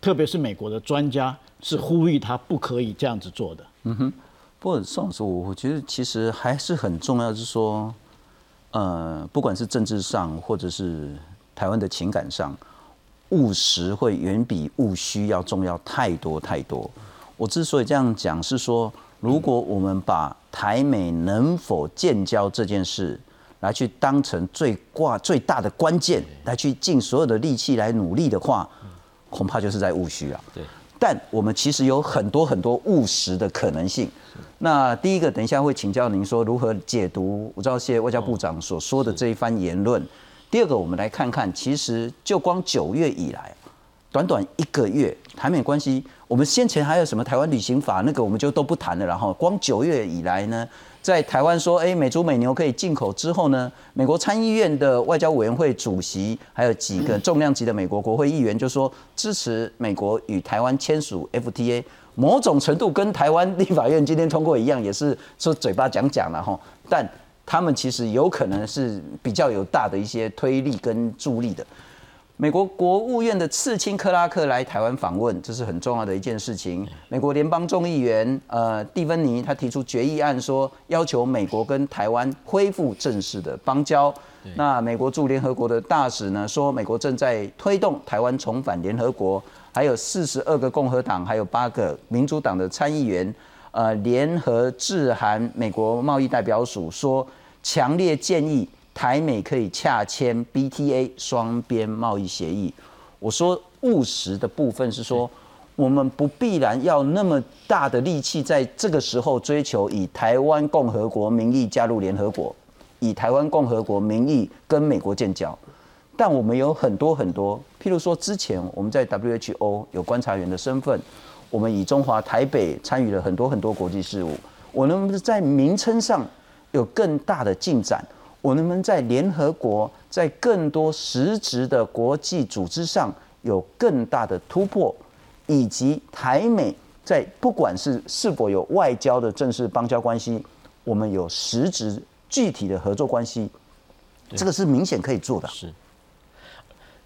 特别是美国的专家，是呼吁他不可以这样子做的。嗯哼。不过宋老师，我我觉得其实还是很重要，是说，呃，不管是政治上，或者是台湾的情感上。务实会远比务虚要重要太多太多。我之所以这样讲，是说，如果我们把台美能否建交这件事来去当成最挂最大的关键，来去尽所有的力气来努力的话，恐怕就是在务虚啊。对。但我们其实有很多很多务实的可能性。那第一个，等一下会请教您说如何解读吴钊燮外交部长所说的这一番言论。第二个，我们来看看，其实就光九月以来，短短一个月，台美关系，我们先前还有什么台湾旅行法，那个我们就都不谈了。然后，光九月以来呢，在台湾说，哎，美猪美牛可以进口之后呢，美国参议院的外交委员会主席，还有几个重量级的美国国会议员就说支持美国与台湾签署 FTA，某种程度跟台湾立法院今天通过一样，也是说嘴巴讲讲了哈，但。他们其实有可能是比较有大的一些推力跟助力的。美国国务院的次卿克拉克来台湾访问，这是很重要的一件事情。美国联邦众议员呃蒂芬尼他提出决议案，说要求美国跟台湾恢复正式的邦交。那美国驻联合国的大使呢说，美国正在推动台湾重返联合国。还有四十二个共和党，还有八个民主党的参议员。呃，联合致函美国贸易代表署说，强烈建议台美可以洽签 BTA 双边贸易协议。我说务实的部分是说，我们不必然要那么大的力气在这个时候追求以台湾共和国名义加入联合国，以台湾共和国名义跟美国建交。但我们有很多很多，譬如说之前我们在 WHO 有观察员的身份。我们以中华台北参与了很多很多国际事务，我能不能在名称上有更大的进展？我能不能在联合国，在更多实质的国际组织上有更大的突破？以及台美在不管是是否有外交的正式邦交关系，我们有实质具体的合作关系，这个是明显可以做的。是。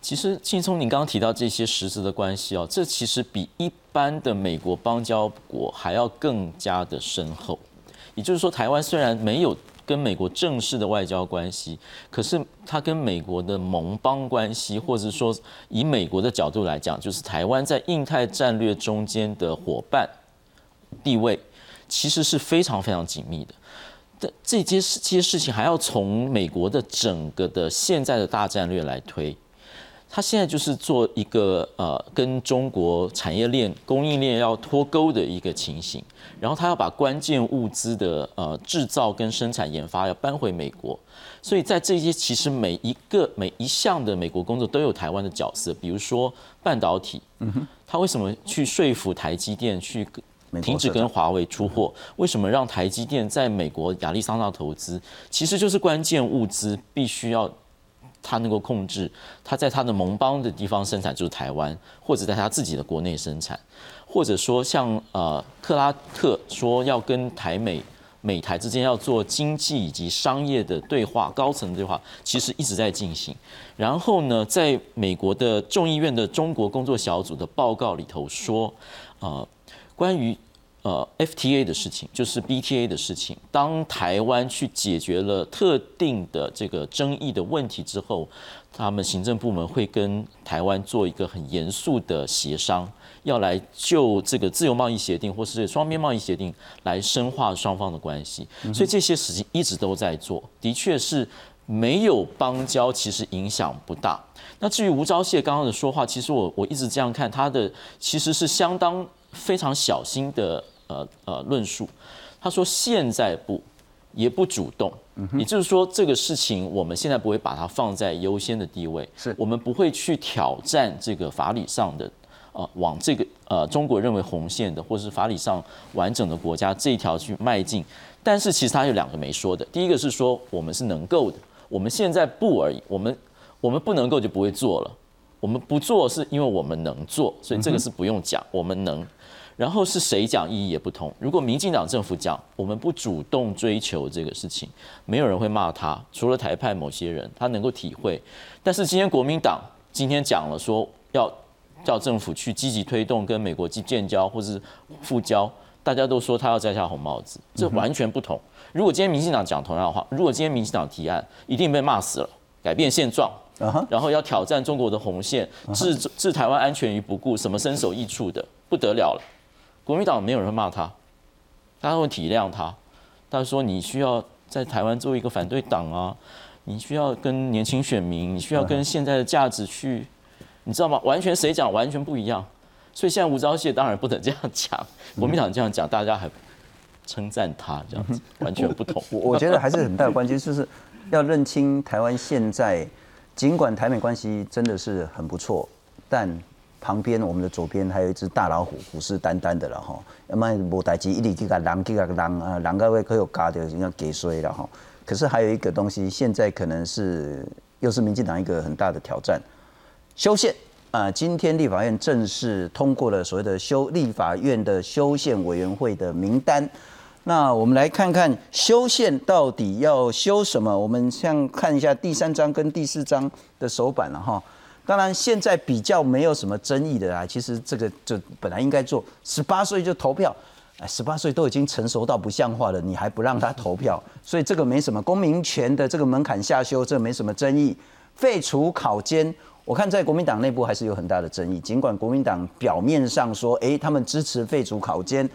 其实，青松，你刚刚提到这些实质的关系哦，这其实比一般的美国邦交国还要更加的深厚。也就是说，台湾虽然没有跟美国正式的外交关系，可是它跟美国的盟邦关系，或者说以美国的角度来讲，就是台湾在印太战略中间的伙伴地位，其实是非常非常紧密的。这这些事这些事情还要从美国的整个的现在的大战略来推。他现在就是做一个呃，跟中国产业链、供应链要脱钩的一个情形，然后他要把关键物资的呃制造跟生产研发要搬回美国，所以在这些其实每一个每一项的美国工作都有台湾的角色，比如说半导体，他为什么去说服台积电去停止跟华为出货？为什么让台积电在美国亚利桑那投资？其实就是关键物资必须要。他能够控制，他在他的盟邦的地方生产就是台湾，或者在他自己的国内生产，或者说像呃克拉克说要跟台美美台之间要做经济以及商业的对话，高层对话其实一直在进行。然后呢，在美国的众议院的中国工作小组的报告里头说，呃，关于。呃，FTA 的事情就是 BTA 的事情。当台湾去解决了特定的这个争议的问题之后，他们行政部门会跟台湾做一个很严肃的协商，要来就这个自由贸易协定或是双边贸易协定来深化双方的关系。所以这些事情一直都在做，的确是没有邦交，其实影响不大。那至于吴钊燮刚刚的说话，其实我我一直这样看，他的其实是相当非常小心的。呃呃，论述，他说现在不，也不主动，也就是说这个事情我们现在不会把它放在优先的地位，是。我们不会去挑战这个法理上的，呃，往这个呃中国认为红线的，或是法理上完整的国家这一条去迈进。但是其实他有两个没说的，第一个是说我们是能够的，我们现在不而已，我们我们不能够就不会做了，我们不做是因为我们能做，所以这个是不用讲，我们能。然后是谁讲意义也不同。如果民进党政府讲，我们不主动追求这个事情，没有人会骂他，除了台派某些人，他能够体会。但是今天国民党今天讲了，说要叫政府去积极推动跟美国建交或是复交，大家都说他要摘下红帽子，这完全不同。如果今天民进党讲同样的话，如果今天民进党提案，一定被骂死了，改变现状，然后要挑战中国的红线，置置台湾安全于不顾，什么身首异处的，不得了了。国民党没有人骂他，大家会体谅他。他说：“你需要在台湾做一个反对党啊，你需要跟年轻选民，你需要跟现在的价值去，你知道吗？完全谁讲完全不一样。所以现在吴钊燮当然不能这样讲，国民党这样讲，大家还称赞他这样子，完全不同。我我觉得还是很大的关键，就是要认清台湾现在尽管台美关系真的是很不错，但旁边我们的左边还有一只大老虎，虎视眈眈的了哈。那么无代志，一直去个狼去个狼啊，狼个会可有嘎的，要给衰了哈。可是还有一个东西，现在可能是又是民进党一个很大的挑战，修宪啊。今天立法院正式通过了所谓的修立法院的修宪委员会的名单。那我们来看看修宪到底要修什么？我们先看一下第三章跟第四章的手板了哈。当然现在比较没有什么争议的啊，其实这个就本来应该做十八岁就投票，哎，十八岁都已经成熟到不像话了，你还不让他投票，所以这个没什么公民权的这个门槛下修，这没什么争议。废除考监，我看在国民党内部还是有很大的争议，尽管国民党表面上说，哎，他们支持废除考监。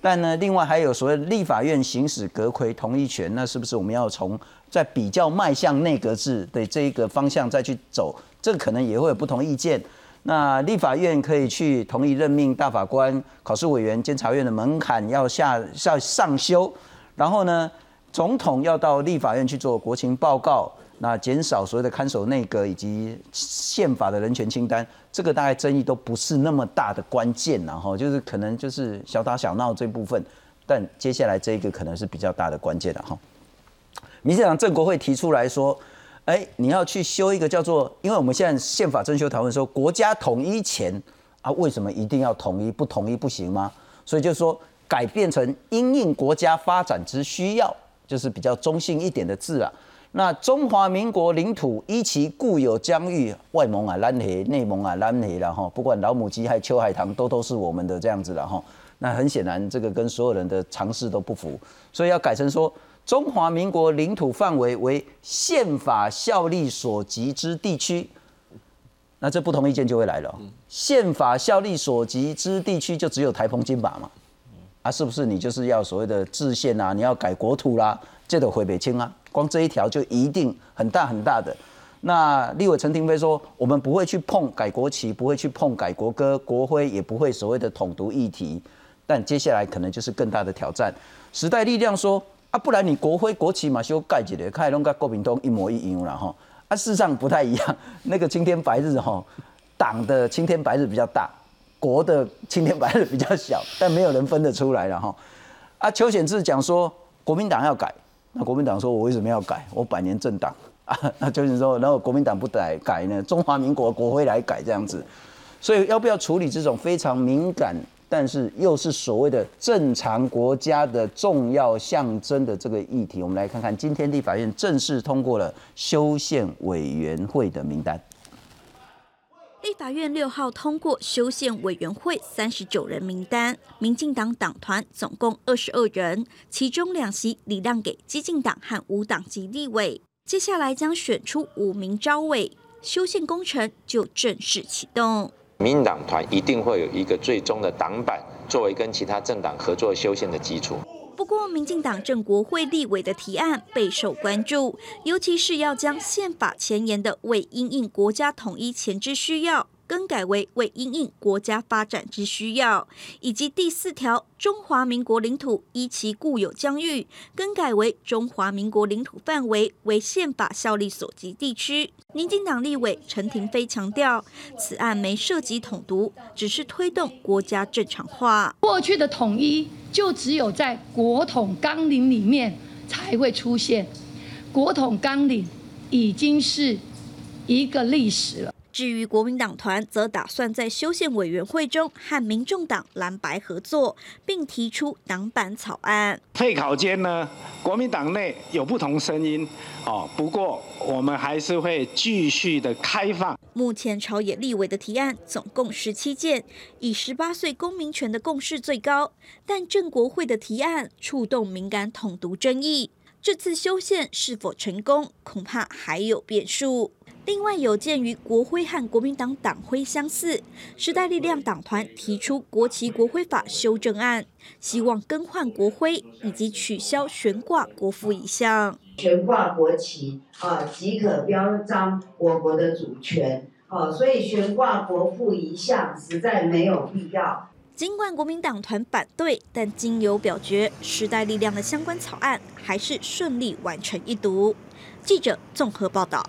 但呢，另外还有所谓立法院行使阁魁同意权，那是不是我们要从在比较迈向内阁制的这一个方向再去走？这个可能也会有不同意见。那立法院可以去同意任命大法官、考试委员、监察院的门槛要下下上修，然后呢，总统要到立法院去做国情报告。那减少所谓的看守内阁以及宪法的人权清单，这个大概争议都不是那么大的关键，然后就是可能就是小打小闹这部分，但接下来这个可能是比较大的关键的哈。民进党政国会提出来说，哎，你要去修一个叫做，因为我们现在宪法征修讨论说国家统一前啊，为什么一定要统一？不统一不行吗？所以就是说改变成因应国家发展之需要，就是比较中性一点的字啊。那中华民国领土依其固有疆域，外蒙啊、南黑、内蒙啊、南黑然后不管老母鸡还秋海棠，都都是我们的这样子了哈。那很显然，这个跟所有人的常识都不符，所以要改成说中华民国领土范围为宪法效力所及之地区。那这不同意见就会来了，宪法效力所及之地区就只有台澎金马嘛？啊，是不是你就是要所谓的制宪啊？你要改国土啦？这都回北清啊，光这一条就一定很大很大的。那立委陈廷飞说，我们不会去碰改国旗，不会去碰改国歌、国徽，也不会所谓的统独议题。但接下来可能就是更大的挑战。时代力量说啊，不然你国徽国旗嘛修盖起来，看拢跟国民党一模一样了哈。啊，事实上不太一样。(laughs) 那个青天白日哈，党的青天白日比较大，国的青天白日比较小，但没有人分得出来了哈。啊，邱显志讲说，国民党要改。那国民党说：“我为什么要改？我百年政党 (laughs) 啊！”那就是说，然后国民党不改改呢？中华民国国徽来改这样子，所以要不要处理这种非常敏感，但是又是所谓的正常国家的重要象征的这个议题？我们来看看，今天立法院正式通过了修宪委员会的名单。立法院六号通过修宪委员会三十九人名单，民进党党团总共二十二人，其中两席礼让给激进党和无党籍立委。接下来将选出五名招委，修宪工程就正式启动。民进党团一定会有一个最终的党板，作为跟其他政党合作修宪的基础。不过，民进党政国会立委的提案备受关注，尤其是要将宪法前言的“为因应国家统一前之需要”更改为“为因应国家发展之需要”，以及第四条“中华民国领土依其固有疆域”更改为“中华民国领土范围为宪法效力所及地区”。民进党立委陈廷飞强调，此案没涉及统独，只是推动国家正常化。过去的统一。就只有在国统纲领里面才会出现，国统纲领已经是一个历史了。至于国民党团，则打算在修宪委员会中和民众党蓝白合作，并提出党版草案。退考间呢，国民党内有不同声音，哦，不过我们还是会继续的开放。目前朝野立委的提案总共十七件，以十八岁公民权的共识最高，但郑国会的提案触动敏感统独争议，这次修宪是否成功，恐怕还有变数。另外，有鉴于国徽和国民党党徽相似，时代力量党团提出国旗国徽法修正案，希望更换国徽以及取消悬挂国父遗像。悬挂国旗啊，即可标彰我国的主权。哦，所以悬挂国父遗像实在没有必要。尽管国民党团反对，但经由表决，时代力量的相关草案还是顺利完成一读。记者综合报道。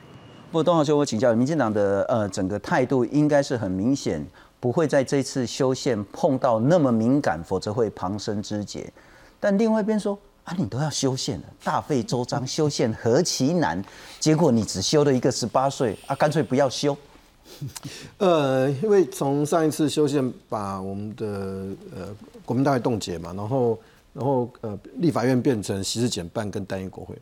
不过，东浩兄，我请教，民进党的呃整个态度应该是很明显，不会在这次修宪碰到那么敏感，否则会旁生枝节。但另外一边说啊，你都要修宪了，大费周章，修宪何其难，结果你只修了一个十八岁啊，干脆不要修。(laughs) 呃，因为从上一次修宪把我们的呃国民大会冻结嘛，然后然后呃立法院变成席次减半跟单一国会。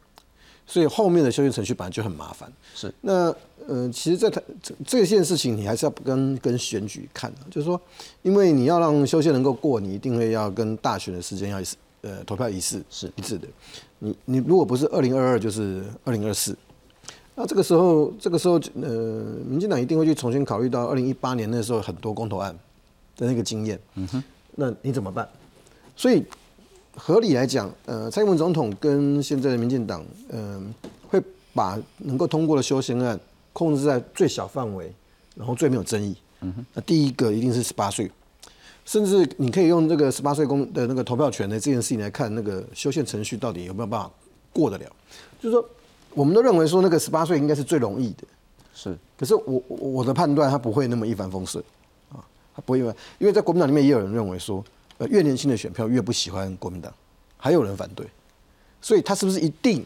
所以后面的修宪程序本来就很麻烦。是。那呃，其实，在它这这件事情，你还是要跟跟选举看的，就是说，因为你要让修宪能够过，你一定会要跟大选的时间要呃投票仪式是一致的。你你如果不是二零二二，就是二零二四。那这个时候，这个时候，呃，民进党一定会去重新考虑到二零一八年那时候很多公投案的那个经验。嗯哼。那你怎么办？所以。合理来讲，呃，蔡英文总统跟现在的民进党，嗯，会把能够通过的修宪案控制在最小范围，然后最没有争议。嗯哼。那第一个一定是十八岁，甚至你可以用这个十八岁公的那个投票权的这件事情来看，那个修宪程序到底有没有办法过得了？就是说，我们都认为说那个十八岁应该是最容易的。是。可是我我的判断，他不会那么一帆风顺啊，他不会因为因为在国民党里面也有人认为说。呃，越年轻的选票越不喜欢国民党，还有人反对，所以他是不是一定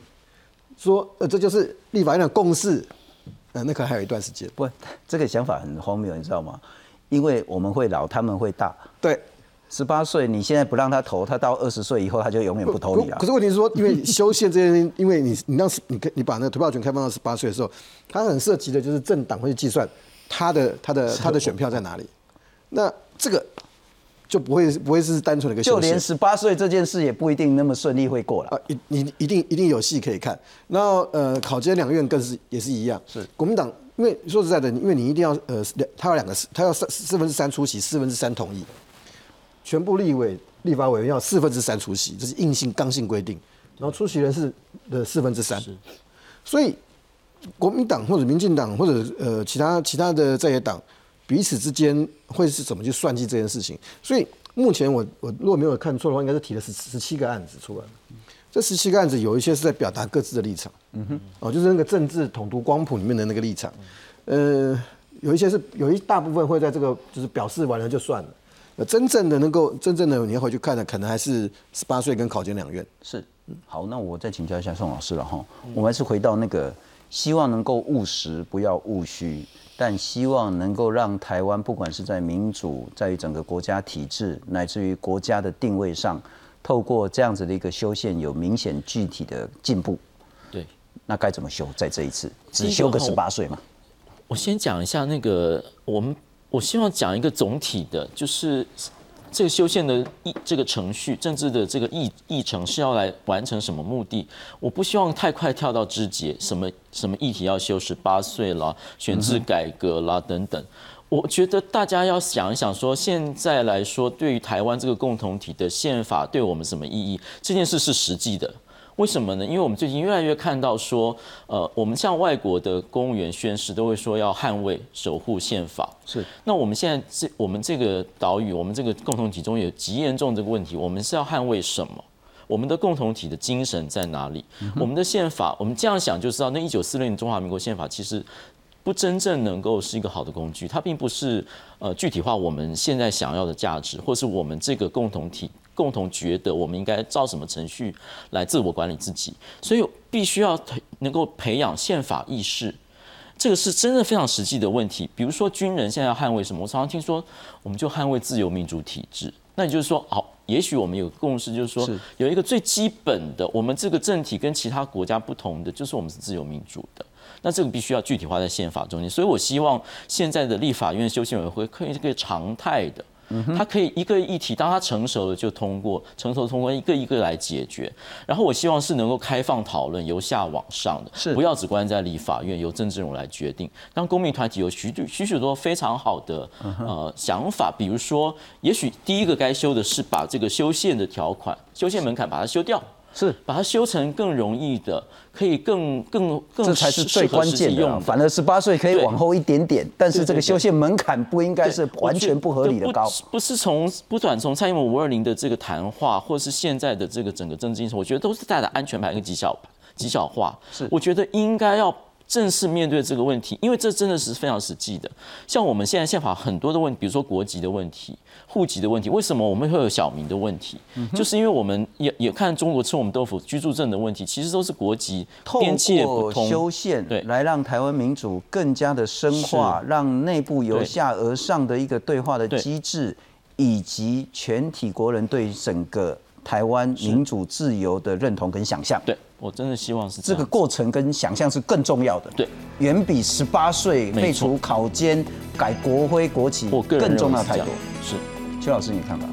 说呃这就是立法院的共识？呃，那可能还有一段时间。不，这个想法很荒谬，你知道吗？因为我们会老，他们会大。对，十八岁你现在不让他投，他到二十岁以后他就永远不投你了。可是问题是说，因为修宪这件事，因为你你让你你把那个投票权开放到十八岁的时候，他很涉及的就是政党会去计算他的他的他的选票在哪里。那这个。就不会不会是单纯的一个，就连十八岁这件事也不一定那么顺利会过了啊！一你一定一定有戏可以看。然后呃，考监两院更是也是一样。是国民党，因为说实在的，因为你一定要呃两，他有两个，他要三四分之三出席，四分之三同意。全部立委、立法委员要四分之三出席，这是硬性刚性规定。然后出席人是的四分之三。所以国民党或者民进党或者呃其他其他的在野党。彼此之间会是怎么去算计这件事情？所以目前我我如果没有看错的话，应该是提了十十七个案子出来。这十七个案子有一些是在表达各自的立场，嗯哼，哦，就是那个政治统独光谱里面的那个立场。呃，有一些是有一大部分会在这个就是表示完了就算了。呃，真正的能够真正的你要回去看的，可能还是十八岁跟考监两院。是，好，那我再请教一下宋老师了哈。我们还是回到那个希望能够务实，不要务虚。但希望能够让台湾，不管是在民主，在于整个国家体制，乃至于国家的定位上，透过这样子的一个修宪，有明显具体的进步。对，那该怎么修？在这一次，只修个十八岁嘛？我先讲一下那个，我们我希望讲一个总体的，就是。这个修宪的议这个程序，政治的这个议议程是要来完成什么目的？我不希望太快跳到枝节，什么什么议题要修十八岁啦，选制改革啦等等。我觉得大家要想一想，说现在来说，对于台湾这个共同体的宪法对我们什么意义？这件事是实际的。为什么呢？因为我们最近越来越看到说，呃，我们像外国的公务员宣誓都会说要捍卫、守护宪法。是。那我们现在这我们这个岛屿，我们这个共同体中有极严重这个问题，我们是要捍卫什么？我们的共同体的精神在哪里？我们的宪法，我们这样想就知道，那一九四六年中华民国宪法其实不真正能够是一个好的工具，它并不是呃具体化我们现在想要的价值，或是我们这个共同体。共同觉得我们应该照什么程序来自我管理自己，所以必须要能够培养宪法意识，这个是真的非常实际的问题。比如说军人现在要捍卫什么？我常常听说，我们就捍卫自由民主体制。那也就是说，好，也许我们有共识，就是说有一个最基本的，我们这个政体跟其他国家不同的，就是我们是自由民主的。那这个必须要具体化在宪法中间。所以我希望现在的立法院修宪委员会可以是个常态的。它可以一个议题，当它成熟了就通过，成熟通过一个一个来解决。然后我希望是能够开放讨论，由下往上的，是不要只关在立法院，由政治人物来决定。当公民团体有许许许多非常好的呃想法，比如说，也许第一个该修的是把这个修宪的条款、修宪门槛把它修掉。是把它修成更容易的，可以更更更这才是最关键的。反而十八岁可以往后一点点，但是这个修宪门槛不应该是完全不合理的高。不是从不短从蔡英文五二零的这个谈话，或是现在的这个整个政治精神，我觉得都是带着安全牌跟极小极小化。是，我觉得应该要正式面对这个问题，因为这真的是非常实际的。像我们现在宪法很多的问题，比如说国籍的问题、户籍的问题，为什么我们会有小民的问题？就是因为我们也也看中国吃我们豆腐，居住证的问题，其实都是国籍边界不通。修宪，对，来让台湾民主更加的深化，让内部由下而上的一个对话的机制，以及全体国人对整个台湾民主自由的认同跟想象。对。我真的希望是这个过程跟想象是更重要的，对，远比十八岁废除考监、改国徽国旗更重要太多。是，邱老师，你看法？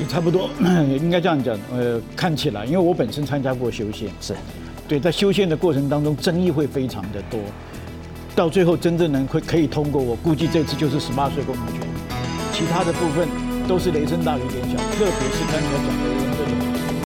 也差不多，(clears throat) 应该这样讲。呃，看起来，因为我本身参加过修宪，是对，在修宪的过程当中，争议会非常的多，到最后真正能会可以通过，我估计这次就是十八岁公民权，其他的部分都是雷声大雨点小，特别是刚才讲的人这种。